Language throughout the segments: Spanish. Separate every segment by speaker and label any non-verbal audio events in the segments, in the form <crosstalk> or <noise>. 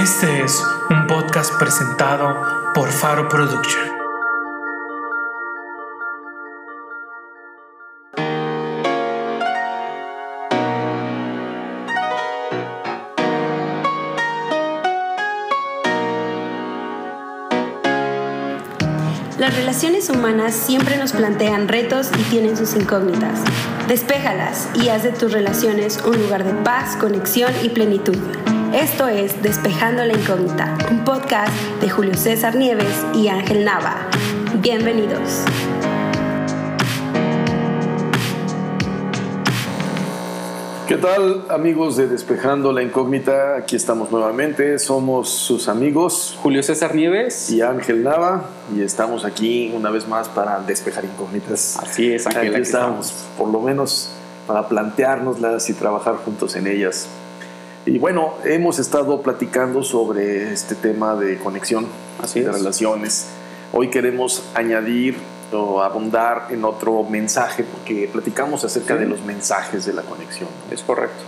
Speaker 1: Este es un podcast presentado por Faro Production.
Speaker 2: Las relaciones humanas siempre nos plantean retos y tienen sus incógnitas. Despéjalas y haz de tus relaciones un lugar de paz, conexión y plenitud. Esto es Despejando la Incógnita, un podcast de Julio César Nieves y Ángel Nava. Bienvenidos.
Speaker 3: ¿Qué tal amigos de Despejando la Incógnita? Aquí estamos nuevamente, somos sus amigos
Speaker 4: Julio César Nieves.
Speaker 3: y Ángel Nava y estamos aquí una vez más para despejar incógnitas.
Speaker 4: Así es, Ángel,
Speaker 3: Aquí
Speaker 4: aquí
Speaker 3: estamos, por lo menos para planteárnoslas y trabajar juntos en ellas. Y bueno, hemos estado platicando sobre este tema de conexión,
Speaker 4: Así
Speaker 3: de
Speaker 4: es.
Speaker 3: relaciones. Hoy queremos añadir o abundar en otro mensaje porque platicamos acerca
Speaker 4: Sí.
Speaker 3: de los mensajes de la conexión. ¿no?
Speaker 4: Es correcto.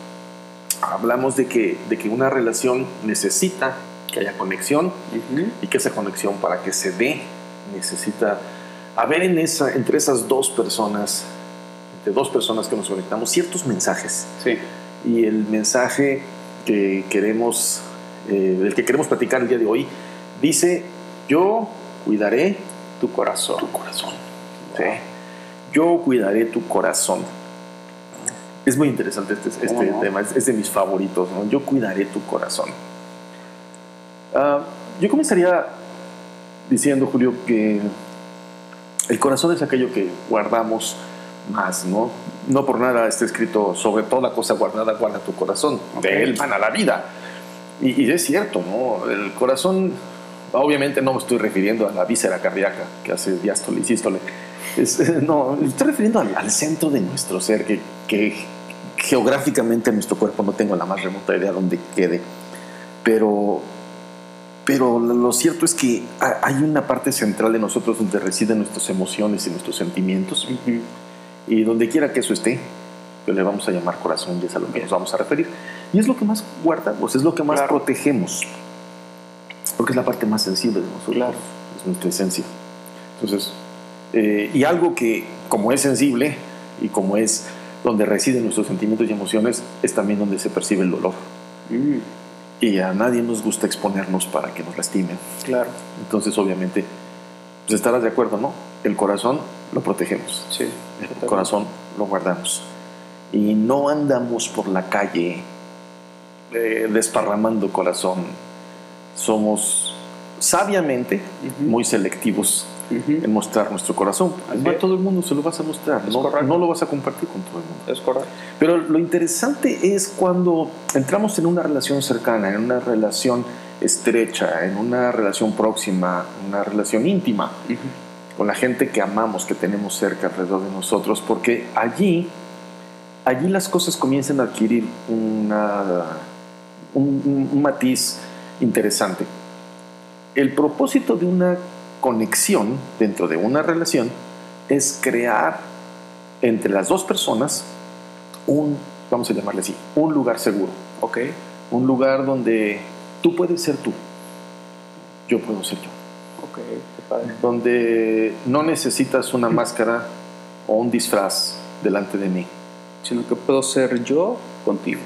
Speaker 3: hablamos de que, de que una relación necesita que haya conexión y que esa conexión para que se dé necesita haber en esa, entre esas dos personas, entre dos personas que nos conectamos, ciertos mensajes.
Speaker 4: Sí.
Speaker 3: Y el mensaje que queremos, eh, del que queremos platicar el día de hoy, dice, yo cuidaré
Speaker 4: Tu corazón.
Speaker 3: tu corazón. Sí. Yo cuidaré tu corazón. Es muy interesante este, este tema, es, es de mis favoritos. ¿no? Yo cuidaré tu corazón. Ah, yo comenzaría diciendo, Julio, que el corazón es aquello que guardamos más, ¿no? No por nada está escrito sobre toda cosa guardada, guarda tu corazón. De él mana la vida. Y, y es cierto, ¿no? El corazón, obviamente no me estoy refiriendo a la víscera cardíaca que hace diástole y sístole. Es- no, estoy refiriendo al, al centro de nuestro ser, que, que geográficamente en nuestro cuerpo no tengo la más remota idea dónde quede. Pero, pero lo cierto es que ha- hay una parte central de nosotros donde residen nuestras emociones y nuestros sentimientos. Y donde quiera que eso esté, pues le vamos a llamar corazón y es a lo que nos vamos a referir. Y es lo que más guardamos, es lo que más
Speaker 4: Claro.
Speaker 3: protegemos. Porque es la parte más sensible de nosotros,
Speaker 4: Claro.
Speaker 3: es nuestra esencia. Entonces, eh, y algo que como es sensible y como es donde residen nuestros sentimientos y emociones, es también donde se percibe el dolor.
Speaker 4: Mm,
Speaker 3: Y a nadie nos gusta exponernos para que nos lastimen.
Speaker 4: Claro.
Speaker 3: Entonces, obviamente, pues estarás de acuerdo, ¿no? El corazón lo protegemos.
Speaker 4: Sí.
Speaker 3: El corazón lo guardamos. Y no andamos por la calle eh, desparramando corazón. Somos sabiamente
Speaker 4: Ujú.
Speaker 3: muy selectivos
Speaker 4: Ujú.
Speaker 3: en mostrar nuestro corazón.
Speaker 4: Así
Speaker 3: No a todo el mundo se lo vas a mostrar, no, no lo vas a compartir con todo el mundo.
Speaker 4: Es correcto.
Speaker 3: Pero lo interesante es cuando entramos en una relación cercana, en una relación estrecha, en una relación próxima, una relación íntima con la gente que amamos, que tenemos cerca alrededor de nosotros, porque allí, allí las cosas comienzan a adquirir una, un, matiz interesante. El propósito de una conexión dentro de una relación es crear entre las dos personas un, vamos a llamarle así, un lugar seguro,
Speaker 4: Ok.
Speaker 3: un lugar donde tú puedes ser tú, yo puedo ser yo
Speaker 4: Ok. Qué padre.
Speaker 3: donde no necesitas una máscara o un disfraz delante de mí,
Speaker 4: Sino que puedo ser yo contigo.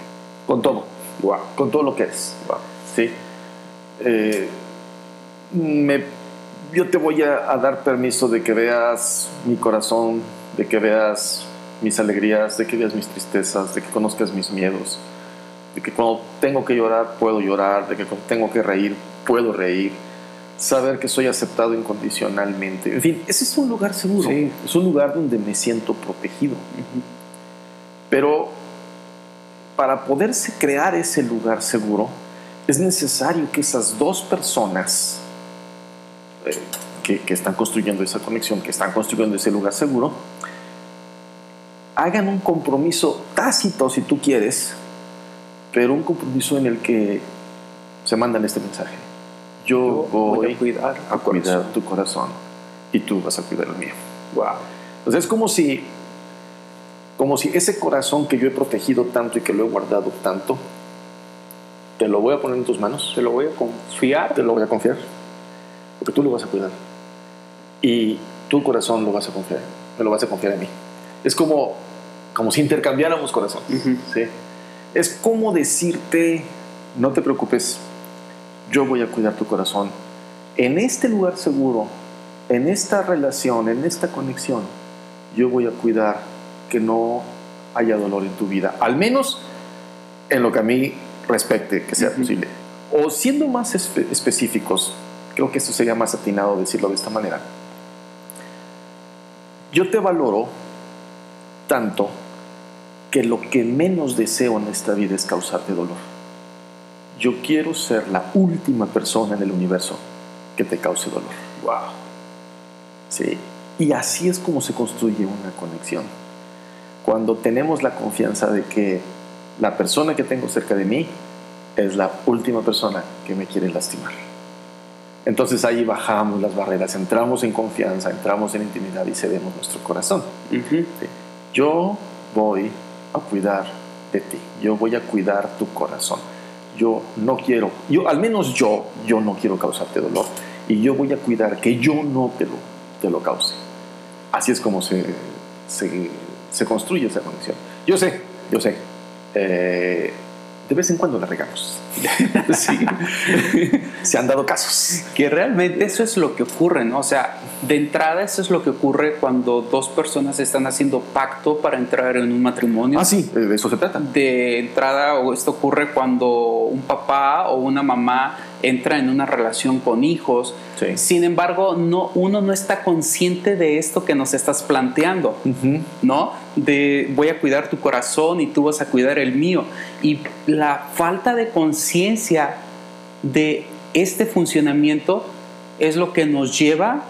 Speaker 3: con todo,
Speaker 4: Wow.
Speaker 3: con todo lo que eres. ¿sí? Eh, me- yo te voy a, a dar permiso de que veas mi corazón, de que veas mis alegrías, de que veas mis tristezas, de que conozcas mis miedos, de que cuando tengo que llorar puedo llorar, de que cuando tengo que reír puedo reír, saber que soy aceptado incondicionalmente. En fin, ese es un lugar seguro,
Speaker 4: Sí.
Speaker 3: es un lugar donde me siento protegido. Pero para poderse crear ese lugar seguro, es necesario que esas dos personas eh, que, que están construyendo esa conexión, que están construyendo ese lugar seguro, hagan un compromiso tácito, si tú quieres, pero un compromiso en el que se mandan este mensaje. Yo,
Speaker 4: Yo
Speaker 3: voy,
Speaker 4: voy a cuidar
Speaker 3: a
Speaker 4: tu
Speaker 3: cuidar
Speaker 4: corazón.
Speaker 3: tu corazón y tú vas a cuidar el mío.
Speaker 4: Wow.
Speaker 3: Entonces es como si, como si ese corazón que yo he protegido tanto y que lo he guardado tanto, te lo voy a poner en tus manos,
Speaker 4: Te lo voy a confiar.
Speaker 3: te lo voy a confiar, porque tú lo vas a cuidar. Y tu corazón lo vas a confiar, me lo vas a confiar a mí. Es como, como si intercambiáramos corazón. ¿sí? Es como decirte, no te preocupes, yo voy a cuidar tu corazón. En este lugar seguro, en esta relación, en esta conexión, yo voy a cuidar que no haya dolor en tu vida. Al menos en lo que a mí respecte, que sea posible. O siendo más espe- específicos, creo que eso sería más atinado decirlo de esta manera. Yo te valoro tanto que lo que menos deseo en esta vida es causarte dolor. Yo quiero ser la última persona en el universo que te cause dolor.
Speaker 4: Wow.
Speaker 3: Sí. Y así es como se construye una conexión. Cuando tenemos la confianza de que la persona que tengo cerca de mí es la última persona que me quiere lastimar. Entonces ahí bajamos las barreras, entramos en confianza, entramos en intimidad y cedemos nuestro corazón.
Speaker 4: Ujú.
Speaker 3: Sí. Yo voy a cuidar de ti, yo voy a cuidar tu corazón. Yo no quiero, yo al menos yo, yo no quiero causarte dolor y yo voy a cuidar que yo no te lo, te lo cause. Así es como se, se, se construye esa conexión. Yo sé, yo sé, eh, de vez en cuando la regamos. <laughs> sí. Se han dado casos.
Speaker 4: Que realmente eso es lo que ocurre, ¿no? O sea, de entrada eso es lo que ocurre cuando dos personas están haciendo pacto para entrar en un matrimonio.
Speaker 3: Ah, sí, de eso se trata.
Speaker 4: De entrada, o esto ocurre cuando un papá o una mamá entra en una relación con hijos.
Speaker 3: Sí.
Speaker 4: Sin embargo, no, uno no está consciente de esto que nos estás planteando. ¿no? De voy a cuidar tu corazón y tú vas a cuidar el mío. Y la falta de conciencia de este funcionamiento es lo que nos lleva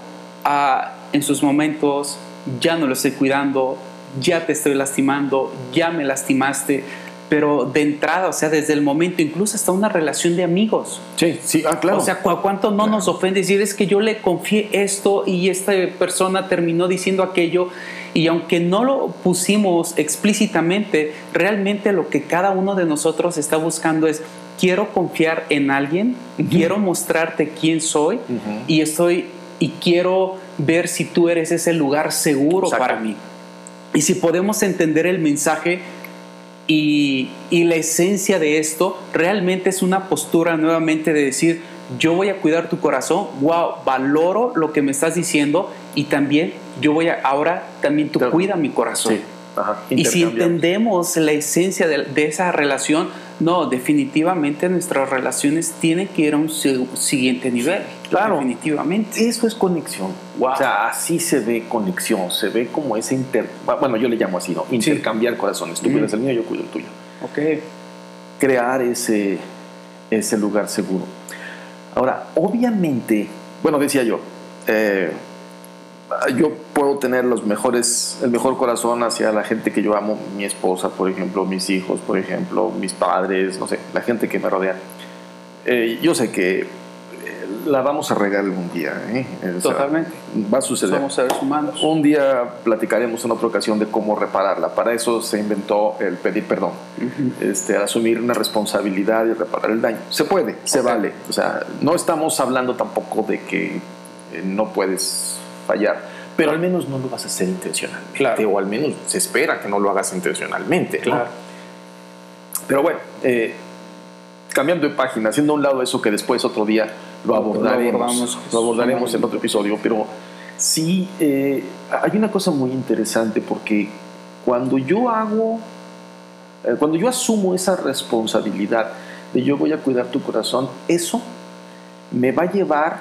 Speaker 4: a, en sus momentos, ya no lo estoy cuidando, ya te estoy lastimando, ya me lastimaste. Pero de entrada, o sea, desde el momento, incluso hasta una relación de amigos.
Speaker 3: Sí, sí, ah, claro.
Speaker 4: O sea, ¿cu- ¿cuánto no nos ofende decir es que yo le confié esto y esta persona terminó diciendo aquello? Y aunque no lo pusimos explícitamente, realmente lo que cada uno de nosotros está buscando es, quiero confiar en alguien, quiero mostrarte quién soy
Speaker 3: Ujú.
Speaker 4: y estoy y quiero ver si tú eres ese lugar seguro
Speaker 3: Exacto.
Speaker 4: para mí. Y si podemos entender el mensaje y, y la esencia de esto, realmente es una postura nuevamente de decir, yo voy a cuidar tu corazón, wow, valoro lo que me estás diciendo y también yo voy a, ahora también tú cuida mi corazón.
Speaker 3: Sí, ajá,
Speaker 4: Y si entendemos la esencia de, de esa relación, no, definitivamente nuestras relaciones tienen que ir a un si- siguiente nivel.
Speaker 3: Claro.
Speaker 4: Definitivamente.
Speaker 3: Eso es conexión.
Speaker 4: Wow.
Speaker 3: O sea, así se ve conexión, se ve como ese inter... Bueno, yo le llamo así, ¿no? Intercambiar corazones. Tú cuidas el mío, yo cuido el tuyo.
Speaker 4: Ok.
Speaker 3: Crear ese, ese lugar seguro. Ahora, obviamente, bueno, decía yo, eh, yo puedo tener los mejores, el mejor corazón hacia la gente que yo amo, mi esposa, por ejemplo, mis hijos, por ejemplo, mis padres, no sé, la gente que me rodea. Eh, yo sé que eh, la vamos a regar algún día. ¿eh? O sea,
Speaker 4: Totalmente.
Speaker 3: va a suceder.
Speaker 4: Somos seres humanos.
Speaker 3: Un día platicaremos en otra ocasión de cómo repararla. Para eso se inventó el pedir perdón,
Speaker 4: Ujú.
Speaker 3: este, asumir una responsabilidad y reparar el daño. Se puede, se
Speaker 4: Ok.
Speaker 3: vale. O sea, no estamos hablando tampoco de que eh, no puedes fallar, pero al menos no lo vas a hacer intencionalmente.
Speaker 4: Claro.
Speaker 3: O al menos se espera que no lo hagas intencionalmente. ¿no?
Speaker 4: Claro.
Speaker 3: Pero bueno, eh, cambiando de página, haciendo a un lado eso que después otro día lo abordaremos, lo abordaremos en otro episodio, pero sí, eh, hay una cosa muy interesante porque cuando yo hago, eh, cuando yo asumo esa responsabilidad de yo voy a cuidar tu corazón, eso me va a llevar,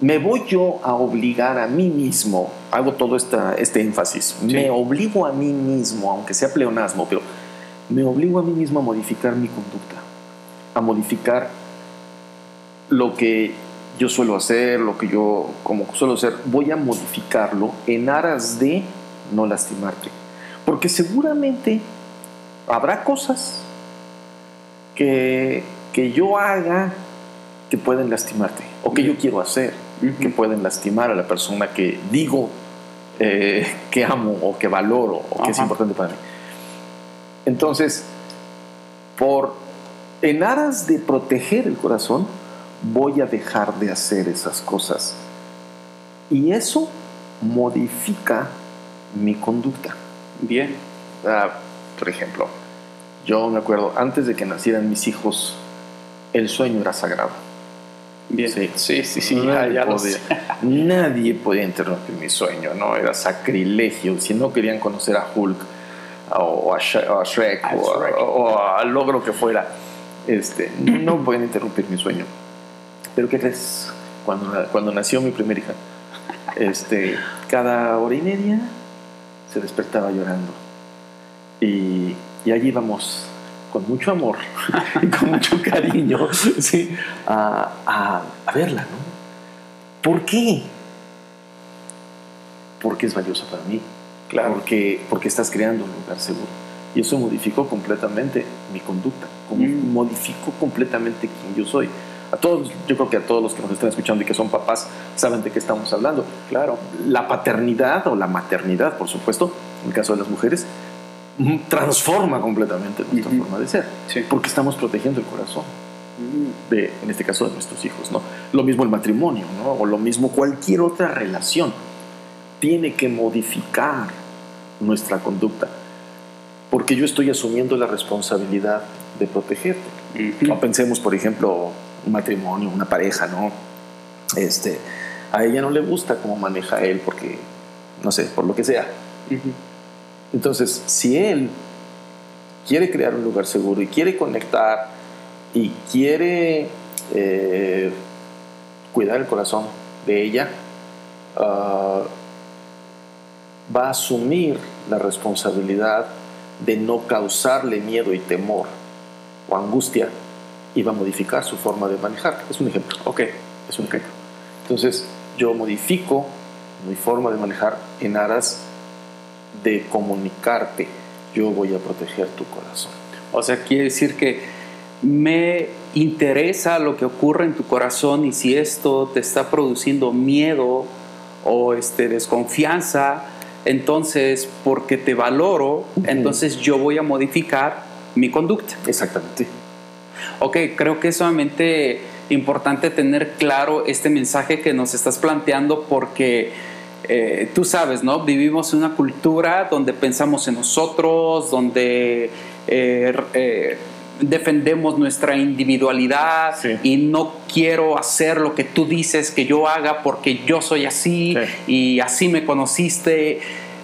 Speaker 3: me voy yo a obligar a mí mismo, hago todo esta, este énfasis, me obligo a mí mismo, aunque sea pleonasmo, pero me obligo a mí mismo a modificar mi conducta, a modificar lo que yo suelo hacer, lo que yo como suelo hacer, voy a modificarlo en aras de no lastimarte. Porque seguramente habrá cosas que, que yo haga que pueden lastimarte, o que yo quiero hacer Que pueden lastimar a la persona que digo eh, que amo o que valoro o que es importante para mí. Entonces, por en aras de proteger el corazón, voy a dejar de hacer esas cosas. Y eso modifica mi conducta.
Speaker 4: Bien.
Speaker 3: Ah, por ejemplo, yo me acuerdo, antes de que nacieran mis hijos, el sueño era sagrado.
Speaker 4: Bien.
Speaker 3: Sí,
Speaker 4: sí, sí, sí,
Speaker 3: nadie,
Speaker 4: ya,
Speaker 3: podía, <laughs> nadie podía interrumpir mi sueño, ¿no? Era sacrilegio. Si no querían conocer a Hulk o a, Shrek, o, a-
Speaker 4: Shrek.
Speaker 3: o al logro que fuera, este, no <laughs> podían interrumpir mi sueño. Pero ¿qué crees? Cuando, cuando nació mi primera hija, este, cada hora y media se despertaba llorando. Y, y allí íbamos con mucho amor <laughs> y con mucho cariño ¿sí? a, a- a verla. ¿no? ¿Por qué? Porque es valiosa para mí.
Speaker 4: Claro.
Speaker 3: Porque, porque estás creando un lugar seguro. Y eso modificó completamente mi conducta. como-
Speaker 4: Mm.
Speaker 3: Modificó completamente quién yo soy. A todos, yo creo que a todos los que nos están escuchando y que son papás saben de qué estamos hablando. Claro, la paternidad o la maternidad, por supuesto, en el caso de las mujeres, transforma completamente nuestra forma de ser.
Speaker 4: Sí.
Speaker 3: Porque estamos protegiendo el corazón
Speaker 4: Mm,
Speaker 3: de, en este caso, de nuestros hijos, ¿no? Lo mismo el matrimonio, ¿no? O lo mismo cualquier otra relación. Tiene que modificar nuestra conducta. Porque yo estoy asumiendo la responsabilidad de protegerte.
Speaker 4: ujú.
Speaker 3: No pensemos, por ejemplo, un matrimonio, una pareja, ¿no? Este, a ella no le gusta cómo maneja él porque, no sé, por lo que sea.
Speaker 4: Ujú.
Speaker 3: Entonces, si él quiere crear un lugar seguro y quiere conectar y quiere eh, cuidar el corazón de ella, ah, va a asumir la responsabilidad de no causarle miedo y temor o angustia y va a modificar su forma de manejar. Es un ejemplo.
Speaker 4: Ok.
Speaker 3: Es un ejemplo. Entonces, yo modifico mi forma de manejar en aras de comunicarte. Yo voy a proteger tu corazón.
Speaker 4: O sea, quiere decir que me interesa lo que ocurre en tu corazón y si esto te está produciendo miedo o este, desconfianza, entonces porque te valoro, entonces yo voy a modificar mi conducta.
Speaker 3: Exactamente.
Speaker 4: Ok, creo que es sumamente importante tener claro este mensaje que nos estás planteando porque eh, tú sabes, ¿no? Vivimos en una cultura donde pensamos en nosotros, donde eh, eh, defendemos nuestra individualidad
Speaker 3: Sí.
Speaker 4: y no quiero hacer lo que tú dices que yo haga porque yo soy así
Speaker 3: Sí.
Speaker 4: y así me conociste.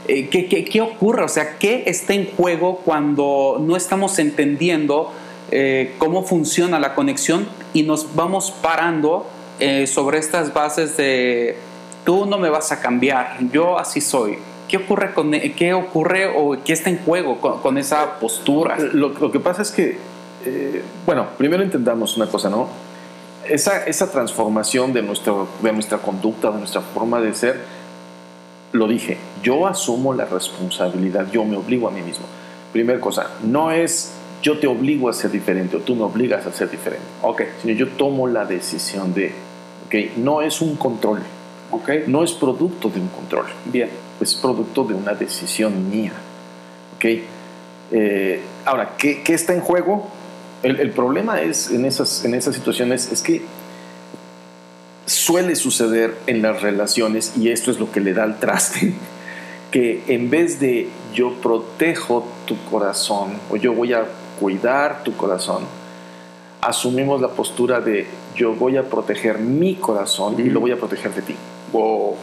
Speaker 4: ¿qué, qué, qué ocurre? O sea, ¿qué está en juego cuando no estamos entendiendo cómo funciona la conexión y nos vamos parando sobre estas bases de tú no me vas a cambiar, yo así soy? ¿Qué ocurre, con, qué ocurre o qué está en juego con, esa postura?
Speaker 3: Lo, lo que pasa es que, eh, bueno, primero entendamos una cosa, ¿no? Esa, esa transformación de, nuestro, de nuestra conducta, de nuestra forma de ser, lo dije, yo asumo la responsabilidad, yo me obligo a mí mismo. Primera cosa, no es yo te obligo a ser diferente o tú me obligas a ser diferente,
Speaker 4: Ok,
Speaker 3: sino yo tomo la decisión de, ok, no es un control,
Speaker 4: ok,
Speaker 3: no es producto de un control,
Speaker 4: bien.
Speaker 3: es producto de una decisión mía. ¿ok? Eh, ahora, ¿qué, qué está en juego? El, el problema es en esas, en esas situaciones es que suele suceder en las relaciones y esto es lo que le da al traste, <laughs> que en vez de yo protejo tu corazón o yo voy a cuidar tu corazón, asumimos la postura de yo voy a proteger mi corazón y lo voy a proteger de ti.
Speaker 4: Wow.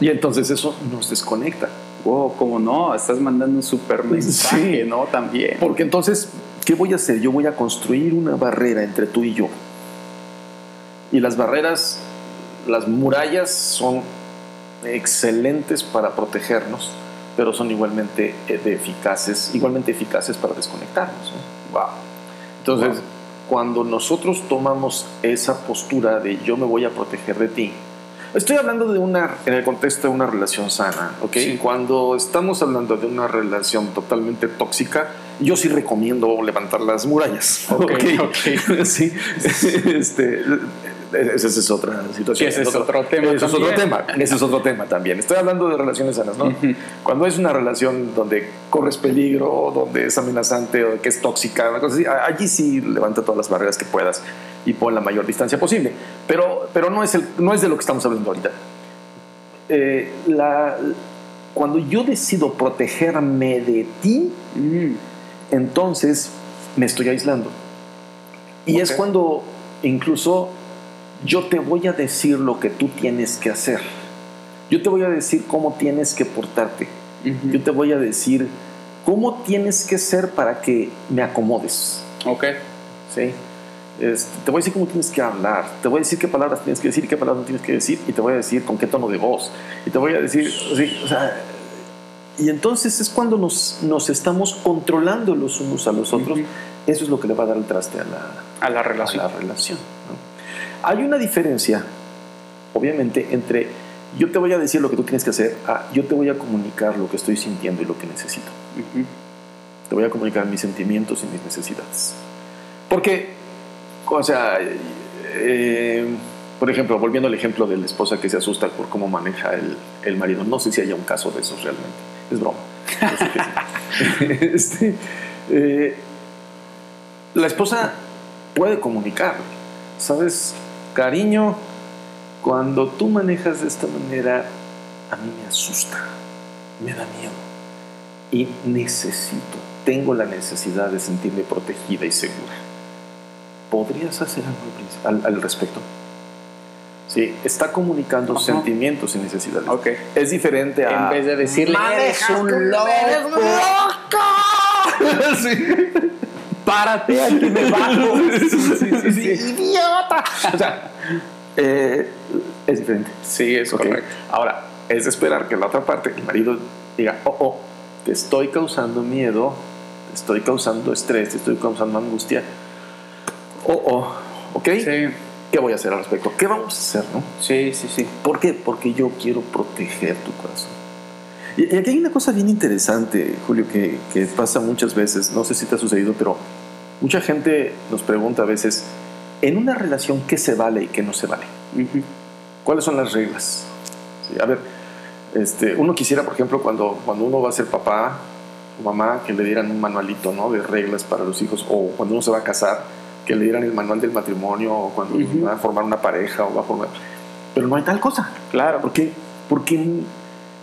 Speaker 3: Y entonces eso nos desconecta.
Speaker 4: Wow, como no, estás mandando un super mensaje,
Speaker 3: Sí.
Speaker 4: ¿no? También.
Speaker 3: Porque entonces, ¿qué voy a hacer? Yo voy a construir una barrera entre tú y yo. Y las barreras, las murallas son excelentes para protegernos, pero son igualmente eh, eficaces, igualmente eficaces para desconectarnos. ¿no? Wow. Entonces,
Speaker 4: Wow.
Speaker 3: cuando nosotros tomamos esa postura de yo me voy a proteger de ti, estoy hablando de una, en el contexto de una relación sana, ¿ok?
Speaker 4: Sí.
Speaker 3: Cuando estamos hablando de una relación totalmente tóxica, yo sí recomiendo levantar las murallas.
Speaker 4: Ok, ok. <laughs>
Speaker 3: sí. <laughs> Este, esa es otra situación.
Speaker 4: Ese es otro tema
Speaker 3: Ese es otro tema. Ese es otro tema también. Estoy hablando de relaciones sanas, ¿no? Cuando es una relación donde corres peligro, donde es amenazante o que es tóxica, una cosa así, allí sí levanta todas las barreras que puedas y pon la mayor distancia posible. Pero, pero no, es el, no es de lo que estamos hablando ahorita. Eh, la, cuando yo decido protegerme de ti,
Speaker 4: Mm,
Speaker 3: entonces me estoy aislando. Y es
Speaker 4: Ok.
Speaker 3: cuando incluso yo te voy a decir lo que tú tienes que hacer. Yo te voy a decir cómo tienes que portarte.
Speaker 4: ujú.
Speaker 3: Yo te voy a decir cómo tienes que ser para que me acomodes.
Speaker 4: Ok.
Speaker 3: ¿sí? Este, te voy a decir cómo tienes que hablar, te voy a decir qué palabras tienes que decir y qué palabras no tienes que decir, y te voy a decir con qué tono de voz, y te voy a decir, sí, o sea, y entonces es cuando nos, nos estamos controlando los unos a los otros,
Speaker 4: Ujú.
Speaker 3: eso es lo que le va a dar el traste a la,
Speaker 4: A la
Speaker 3: a
Speaker 4: relación.
Speaker 3: la relación. ¿no? Hay una diferencia, obviamente, entre yo te voy a decir lo que tú tienes que hacer, a yo te voy a comunicar lo que estoy sintiendo y lo que necesito. Te voy a comunicar mis sentimientos y mis necesidades. Porque, o sea, eh, por ejemplo, volviendo al ejemplo de la esposa que se asusta por cómo maneja el, el marido, no sé si haya un caso de esos realmente, es broma. Yo sé sí. <laughs> Este, eh, la esposa puede comunicar, ¿sabes? Cariño, cuando tú manejas de esta manera, a mí me asusta, me da miedo y necesito, tengo la necesidad de sentirme protegida y segura. ¿Podrías hacer algo al, al- respecto? Sí, está comunicando
Speaker 4: Ajá.
Speaker 3: sentimientos y necesidades.
Speaker 4: Ok.
Speaker 3: Es diferente a...
Speaker 4: En vez de decirle,
Speaker 3: "Manejas
Speaker 4: "Eres un loco".
Speaker 3: eres <laughs> loco". Sí.
Speaker 4: Párate, aquí me <laughs> bajo.
Speaker 3: ¡Idiota! O sea, eh, es diferente.
Speaker 4: Sí, es
Speaker 3: Ok.
Speaker 4: correcto.
Speaker 3: Ahora, es de esperar que la otra parte, el marido, diga, oh, oh, te estoy causando miedo, te estoy causando estrés, te estoy causando angustia. Oh, oh, ¿ok?
Speaker 4: Sí,
Speaker 3: ¿Qué voy a hacer al respecto? ¿Qué vamos a hacer, no?
Speaker 4: sí, sí, sí.
Speaker 3: ¿Por qué? Porque yo quiero proteger tu corazón. Y, y aquí hay una cosa bien interesante, Julio, que, que pasa muchas veces, no sé si te ha sucedido, pero mucha gente nos pregunta a veces, en una relación, ¿qué se vale y qué no se vale? ¿Cuáles son las reglas? Sí, a ver, este, uno quisiera, por ejemplo, cuando, cuando uno va a ser papá o mamá, que le dieran un manualito ¿no? de reglas para los hijos, o cuando uno se va a casar, que le dieran el manual del matrimonio, o cuando
Speaker 4: Ujú.
Speaker 3: va a formar una pareja, o va a formar... Pero no hay tal cosa.
Speaker 4: Claro.
Speaker 3: ¿Por qué? Porque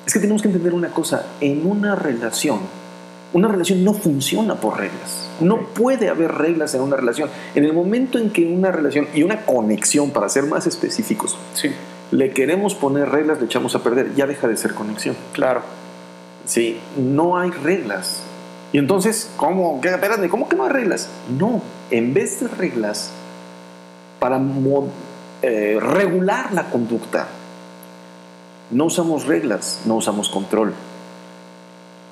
Speaker 3: es que tenemos que entender una cosa, en una relación, una relación no funciona por reglas. No puede haber reglas en una relación. En el momento en que una relación y una conexión, para ser más específicos,
Speaker 4: Sí,
Speaker 3: le queremos poner reglas, le echamos a perder, ya deja de ser conexión.
Speaker 4: claro.
Speaker 3: Sí, no hay reglas. Y entonces, ¿cómo? ¿Qué? Espérate, ¿cómo que no hay reglas? No, en vez de reglas, para eh, regular la conducta, no usamos reglas, no usamos control.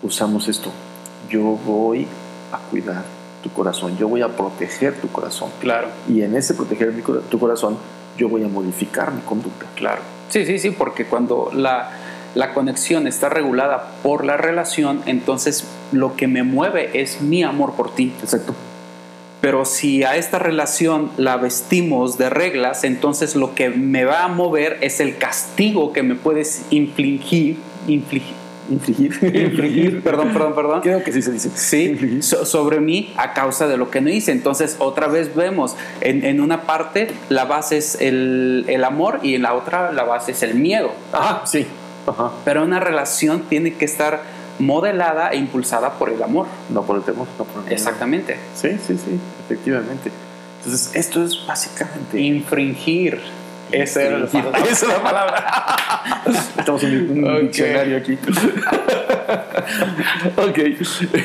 Speaker 3: Usamos esto. Yo voy a cuidar tu corazón, yo voy a proteger tu corazón.
Speaker 4: Claro,
Speaker 3: Y en ese proteger tu corazón, yo voy a modificar mi conducta.
Speaker 4: claro. Sí, sí, sí, porque cuando la, la conexión está regulada por la relación, entonces lo que me mueve es mi amor por ti.
Speaker 3: Exacto.
Speaker 4: Pero si a esta relación la vestimos de reglas, entonces lo que me va a mover es el castigo que me puedes infligir, infligir,
Speaker 3: Infligir. <laughs>
Speaker 4: infligir, perdón, perdón, perdón.
Speaker 3: Creo que sí se dice.
Speaker 4: Sí, so- sobre mí a causa de lo que no hice. Entonces, otra vez vemos, en, en una parte la base es el, el amor y en la otra la base es el miedo.
Speaker 3: Ajá, sí. Ajá.
Speaker 4: Pero una relación tiene que estar modelada e impulsada por el amor.
Speaker 3: No por el temor, no por el miedo.
Speaker 4: Exactamente.
Speaker 3: Sí, sí, sí, efectivamente. Entonces, esto es básicamente.
Speaker 4: Infringir. Esa era la palabra. <laughs>
Speaker 3: Esa es la palabra. Estamos en un
Speaker 4: Ok.
Speaker 3: diccionario aquí. <laughs> ok,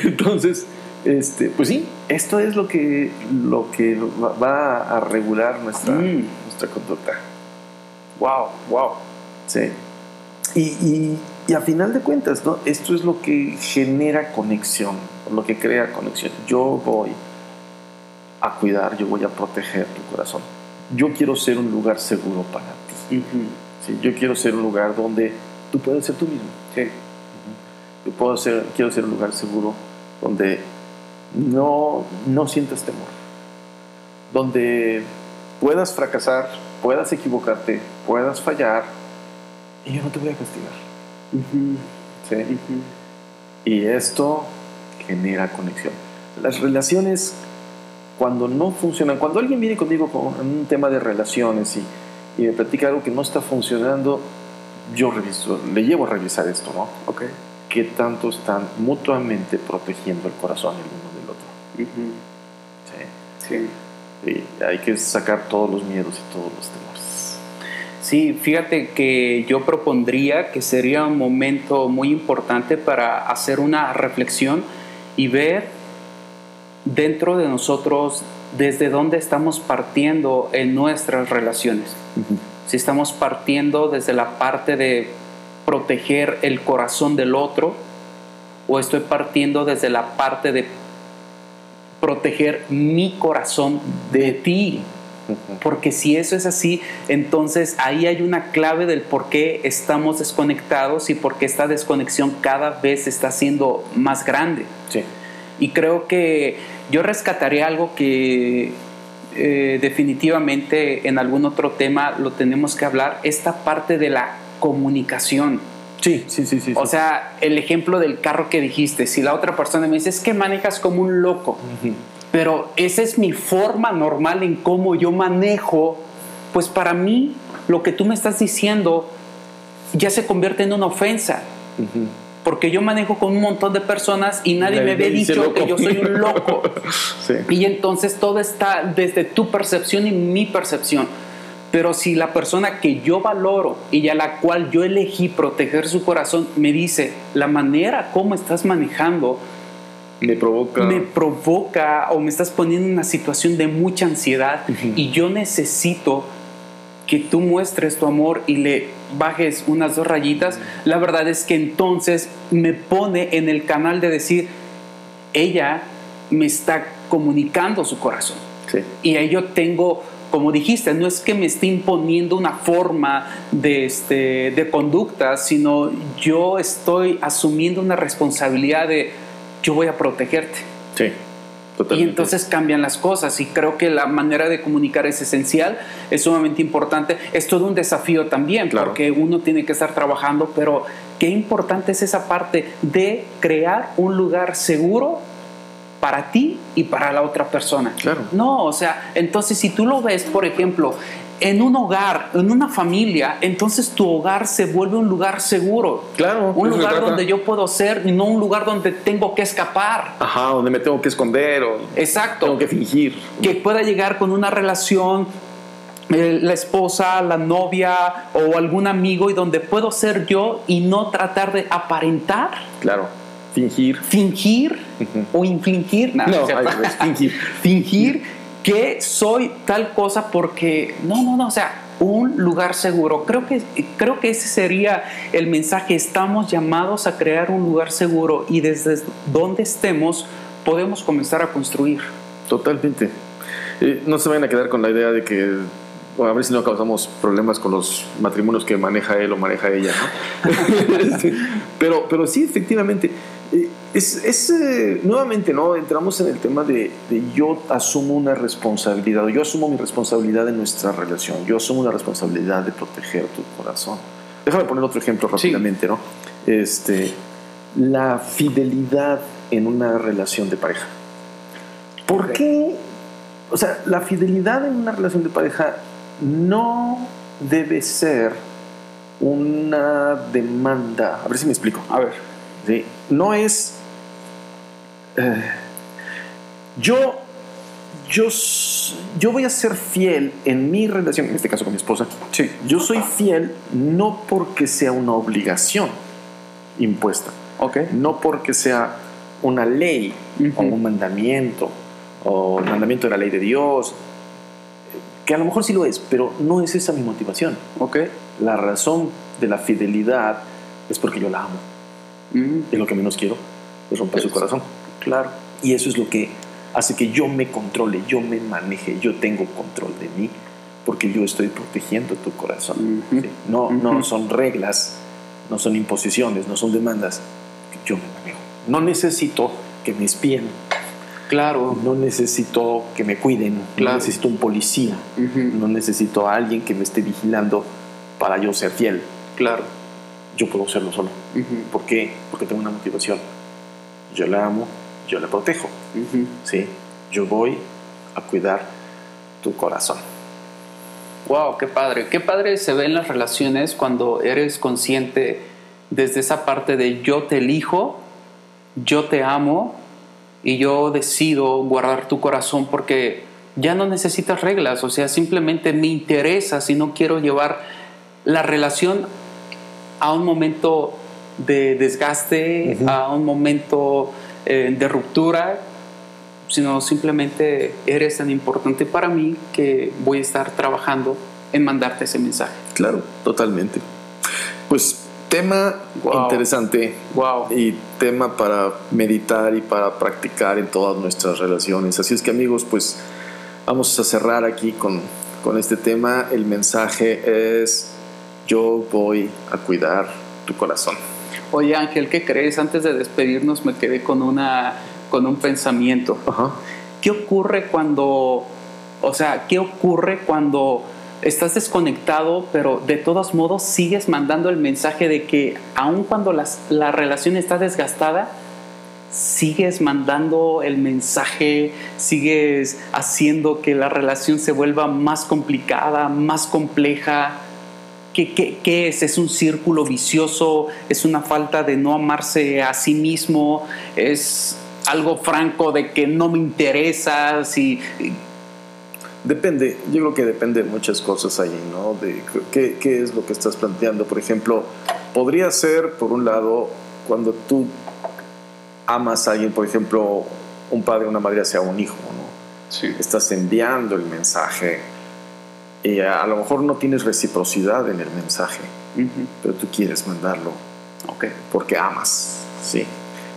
Speaker 3: entonces, este, pues sí, esto es lo que, lo que va- va a regular nuestra,
Speaker 4: Mm.
Speaker 3: nuestra conducta.
Speaker 4: Wow, wow.
Speaker 3: Sí. Y, y, y a final de cuentas, ¿no? Esto es lo que genera conexión, lo que crea conexión. Yo voy a cuidar, yo voy a proteger tu corazón. Yo quiero ser un lugar seguro para ti. ¿sí? Yo quiero ser un lugar donde tú puedes ser tú mismo.
Speaker 4: Sí.
Speaker 3: Yo puedo ser, quiero ser un lugar seguro donde no, no sientas temor. Donde puedas fracasar, puedas equivocarte, puedas fallar, y yo no te voy a castigar. ¿Sí? Y esto genera conexión. Las relaciones, cuando no funcionan, cuando alguien viene conmigo con un tema de relaciones y, y me platica algo que no está funcionando, yo reviso, le llevo a revisar esto, ¿no?
Speaker 4: Ok.
Speaker 3: ¿Qué tanto están mutuamente protegiendo el corazón el uno del otro? Sí.
Speaker 4: Sí.
Speaker 3: Y hay que sacar todos los miedos y todos los temores.
Speaker 4: Sí, fíjate que yo propondría que sería un momento muy importante para hacer una reflexión y ver dentro de nosotros desde dónde estamos partiendo en nuestras relaciones. Si estamos partiendo desde la parte de proteger el corazón del otro o estoy partiendo desde la parte de proteger mi corazón de ti. Porque si eso es así, entonces ahí hay una clave del por qué estamos desconectados y por qué esta desconexión cada vez está siendo más grande.
Speaker 3: Sí.
Speaker 4: Y creo que yo rescataría algo que eh, definitivamente en algún otro tema lo tenemos que hablar, esta parte de la comunicación.
Speaker 3: Sí, sí, sí, sí.
Speaker 4: O sea, el ejemplo del carro que dijiste, si la otra persona me dice, es que manejas como un loco, pero esa es mi forma normal en cómo yo manejo, pues para mí lo que tú me estás diciendo ya se convierte en una ofensa. Porque yo manejo con un montón de personas y nadie me, había dicho que yo soy un loco. <laughs>
Speaker 3: sí.
Speaker 4: Y entonces todo está desde tu percepción y mi percepción. Pero si la persona que yo valoro y a la cual yo elegí proteger su corazón me dice la manera como estás manejando
Speaker 3: me provoca.
Speaker 4: me provoca o me estás poniendo en una situación de mucha ansiedad y yo necesito que tú muestres tu amor y le bajes unas dos rayitas, la verdad es que entonces me pone en el canal de decir, ella me está comunicando su corazón.
Speaker 3: Sí.
Speaker 4: Y ahí yo tengo, como dijiste, no es que me esté imponiendo una forma de, este, de conducta, sino yo estoy asumiendo una responsabilidad de yo voy a protegerte.
Speaker 3: Sí.
Speaker 4: Y entonces cambian las cosas y creo que la manera de comunicar es esencial, es sumamente importante. Es todo un desafío también
Speaker 3: Claro.
Speaker 4: porque uno tiene que estar trabajando, pero qué importante es esa parte de crear un lugar seguro para ti y para la otra persona.
Speaker 3: Claro.
Speaker 4: No, o sea, entonces si tú lo ves, por ejemplo, en un hogar, en una familia, entonces tu hogar se vuelve un lugar seguro.
Speaker 3: Claro,
Speaker 4: Un lugar donde yo puedo ser y no un lugar donde tengo que escapar.
Speaker 3: Ajá, donde me tengo que esconder o
Speaker 4: Exacto.
Speaker 3: tengo que fingir.
Speaker 4: que pueda llegar con una relación eh, la esposa, la novia o algún amigo y donde puedo ser yo y no tratar de aparentar,
Speaker 3: Claro. Fingir.
Speaker 4: fingir o infligir, nada,
Speaker 3: No,
Speaker 4: es
Speaker 3: fingir. <laughs>
Speaker 4: fingir que soy tal cosa porque no, no, no, o sea, un lugar seguro. Creo que, creo que ese sería el mensaje. Estamos llamados a crear un lugar seguro y desde donde estemos podemos comenzar a construir.
Speaker 3: Totalmente. Eh, no se vayan a quedar con la idea de que o a ver si no causamos problemas con los matrimonios que maneja él o maneja ella, ¿no? <laughs> <laughs> pero, pero sí, efectivamente. eh, Es, es, eh, nuevamente, ¿no? Entramos en el tema de, de yo asumo una responsabilidad, o yo asumo mi responsabilidad en nuestra relación, yo asumo la responsabilidad de proteger tu corazón. Déjame poner otro ejemplo rápidamente, ¿no? Este, la fidelidad en una relación de pareja. ¿Por qué? O sea, la fidelidad en una relación de pareja no debe ser una demanda. A ver si me explico.
Speaker 4: A ver.
Speaker 3: ¿sí? No es. Eh, yo, yo, yo voy a ser fiel en mi relación, en este caso con mi esposa.
Speaker 4: Sí.
Speaker 3: Yo soy fiel no porque sea una obligación impuesta,
Speaker 4: Ok.
Speaker 3: no porque sea una ley o
Speaker 4: Ujú.
Speaker 3: un mandamiento o el mandamiento de la ley de Dios, que a lo mejor sí lo es, pero no es esa mi motivación.
Speaker 4: Ok.
Speaker 3: La razón de la fidelidad es porque yo la amo.
Speaker 4: Mm,
Speaker 3: Y lo que menos quiero es romper su corazón.
Speaker 4: Claro.
Speaker 3: Y eso es lo que hace que yo me controle, yo me maneje, yo tengo control de mí, porque yo estoy protegiendo tu corazón. No, son reglas, no son imposiciones, no son demandas. Yo me manejo. No necesito que me espíen.
Speaker 4: Claro.
Speaker 3: No necesito que me cuiden,
Speaker 4: Claro.
Speaker 3: no necesito un policía, no necesito a alguien que me esté vigilando para yo ser fiel.
Speaker 4: Claro.
Speaker 3: Yo puedo serlo solo. ¿Por qué? Porque tengo una motivación. Yo la amo, yo la protejo. ¿sí? Yo voy a cuidar tu corazón.
Speaker 4: Wow, qué padre. Qué padre se ve en las relaciones cuando eres consciente desde esa parte de yo te elijo, yo te amo y yo decido guardar tu corazón porque ya no necesitas reglas, o sea, simplemente me interesa si no quiero llevar la relación a un momento de desgaste, a un momento eh, de ruptura, sino simplemente eres tan importante para mí que voy a estar trabajando en mandarte ese mensaje.
Speaker 3: Claro, totalmente. Pues tema
Speaker 4: Wow.
Speaker 3: interesante
Speaker 4: Wow.
Speaker 3: y tema para meditar y para practicar en todas nuestras relaciones. Así es que amigos, pues vamos a cerrar aquí con, con este tema. El mensaje es, yo voy a cuidar tu corazón.
Speaker 4: Oye Ángel, ¿qué crees? Antes de despedirnos me quedé con, una, con un pensamiento.
Speaker 3: Ajá.
Speaker 4: ¿Qué ocurre cuando, o sea, qué ocurre cuando estás desconectado, pero de todos modos sigues mandando el mensaje de que aun cuando las- la relación está desgastada, sigues mandando el mensaje, sigues haciendo que la relación se vuelva más complicada, más compleja? ¿Qué, qué, qué es? ¿Es un círculo vicioso? ¿Es una falta de no amarse a sí mismo? ¿Es algo franco de que no me interesa? Si,
Speaker 3: Depende, yo creo que depende de muchas cosas ahí, ¿no? De qué, qué es lo que estás planteando. Por ejemplo, podría ser, por un lado, cuando tú amas a alguien, por ejemplo, un padre o una madre hacia un hijo, ¿no? Estás enviando el mensaje y a, a lo mejor no tienes reciprocidad en el mensaje, pero tú quieres mandarlo
Speaker 4: Ok.
Speaker 3: porque amas, ¿sí?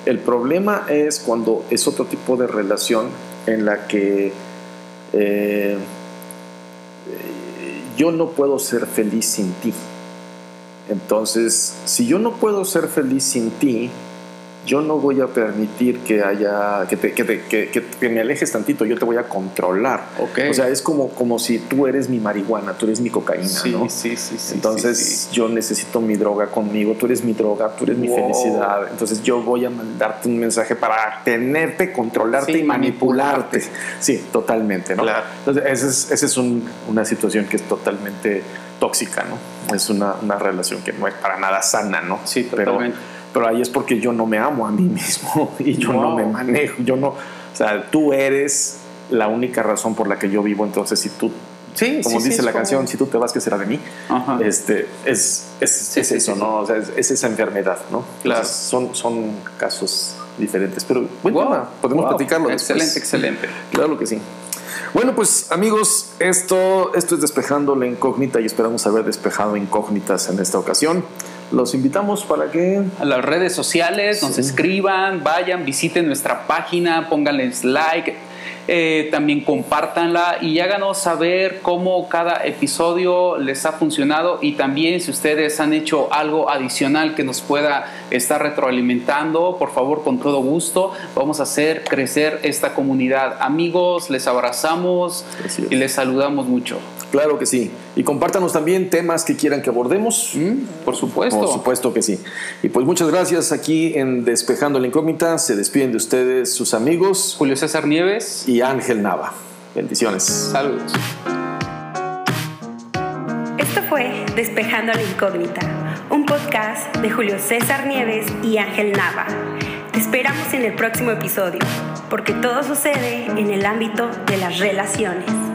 Speaker 3: El problema es cuando es otro tipo de relación en la que eh, yo no puedo ser feliz sin ti. Entonces, si yo no puedo ser feliz sin ti, yo no voy a permitir que haya, que, te- que te- que- que- me alejes tantito, yo te voy a controlar.
Speaker 4: Ok.
Speaker 3: O sea, es como, como si tú eres mi marihuana, tú eres mi cocaína,
Speaker 4: Sí,
Speaker 3: ¿no?
Speaker 4: sí, sí, sí,
Speaker 3: Entonces
Speaker 4: sí, sí.
Speaker 3: yo necesito mi droga conmigo, tú eres mi droga, tú eres mi felicidad. Entonces yo voy a mandarte un mensaje para tenerte, controlarte y manipularte.
Speaker 4: manipularte.
Speaker 3: Sí, totalmente, ¿no?
Speaker 4: Claro.
Speaker 3: Entonces esa es, esa es un- una situación que es totalmente tóxica, ¿no? Es una, una relación que no es para nada sana, ¿no?
Speaker 4: Sí, totalmente.
Speaker 3: pero ahí es porque yo no me amo a mí mismo <laughs> y yo no
Speaker 4: Wow.
Speaker 3: me manejo, yo no, o sea, tú eres la única razón por la que yo vivo, entonces si tú
Speaker 4: Sí,
Speaker 3: como
Speaker 4: sí, sí,
Speaker 3: dice
Speaker 4: es
Speaker 3: la
Speaker 4: como-
Speaker 3: canción, si tú te vas, ¿qué será de mí?
Speaker 4: Ajá.
Speaker 3: Este, es, es,
Speaker 4: Sí,
Speaker 3: es
Speaker 4: sí,
Speaker 3: eso,
Speaker 4: sí,
Speaker 3: ¿no? O sea, es, es esa enfermedad, ¿no?
Speaker 4: Claro.
Speaker 3: Entonces, son, son casos diferentes, pero buen
Speaker 4: Wow,
Speaker 3: podemos
Speaker 4: wow.
Speaker 3: platicarlo después.
Speaker 4: Excelente, excelente.
Speaker 3: Claro que sí. Bueno, pues amigos, esto, esto es Despejando la Incógnita y esperamos haber despejado incógnitas en esta ocasión. Los invitamos para que...
Speaker 4: A las redes sociales, nos
Speaker 3: Sí.
Speaker 4: escriban, vayan, visiten nuestra página, pónganles like, eh, también compártanla y háganos saber cómo cada episodio les ha funcionado y también si ustedes han hecho algo adicional que nos pueda estar retroalimentando, por favor, con todo gusto, vamos a hacer crecer esta comunidad. Amigos, les abrazamos y les saludamos mucho.
Speaker 3: Claro que sí. Y compártanos también temas que quieran que abordemos.
Speaker 4: Mm, Por supuesto.
Speaker 3: Por supuesto que sí. Y pues muchas gracias aquí en Despejando la Incógnita. Se despiden de ustedes sus amigos
Speaker 4: Julio César Nieves,
Speaker 3: y Ángel Nava. Bendiciones.
Speaker 4: saludos.
Speaker 2: Esto fue Despejando la Incógnita, un podcast de Julio César Nieves y Ángel Nava. Te esperamos en el próximo episodio, porque todo sucede en el ámbito de las relaciones.